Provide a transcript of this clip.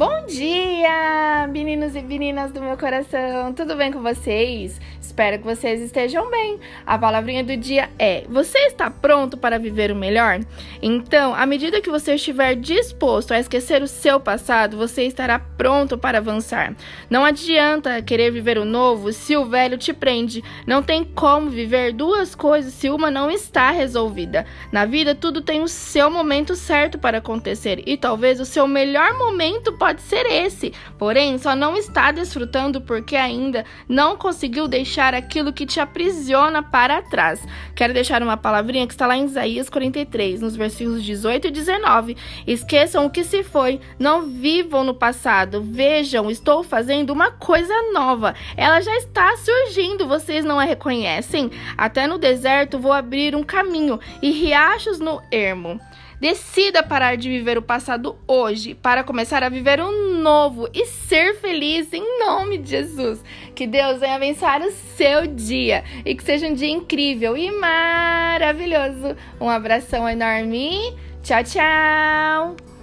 Bon, dia, meninos e meninas do meu coração. Tudo bem com vocês? Espero que vocês estejam bem. A palavrinha do dia é: Você está pronto para viver o melhor? Então, à medida que você estiver disposto a esquecer o seu passado, você estará pronto para avançar. Não adianta querer viver o novo se o velho te prende. Não tem como viver duas coisas se uma não está resolvida. Na vida, tudo tem o seu momento certo para acontecer e talvez o seu melhor momento pode ser esse, porém só não está desfrutando porque ainda não conseguiu deixar aquilo que te aprisiona para trás. Quero deixar uma palavrinha que está lá em Isaías 43, nos versículos 18 e 19. Esqueçam o que se foi, não vivam no passado. Vejam, estou fazendo uma coisa nova. Ela já está surgindo, vocês não a reconhecem? Até no deserto vou abrir um caminho e riachos no ermo. Decida parar de viver o passado hoje para começar a viver um novo e ser feliz em nome de Jesus. Que Deus venha abençoar o seu dia e que seja um dia incrível e maravilhoso. Um abração enorme. Tchau, tchau.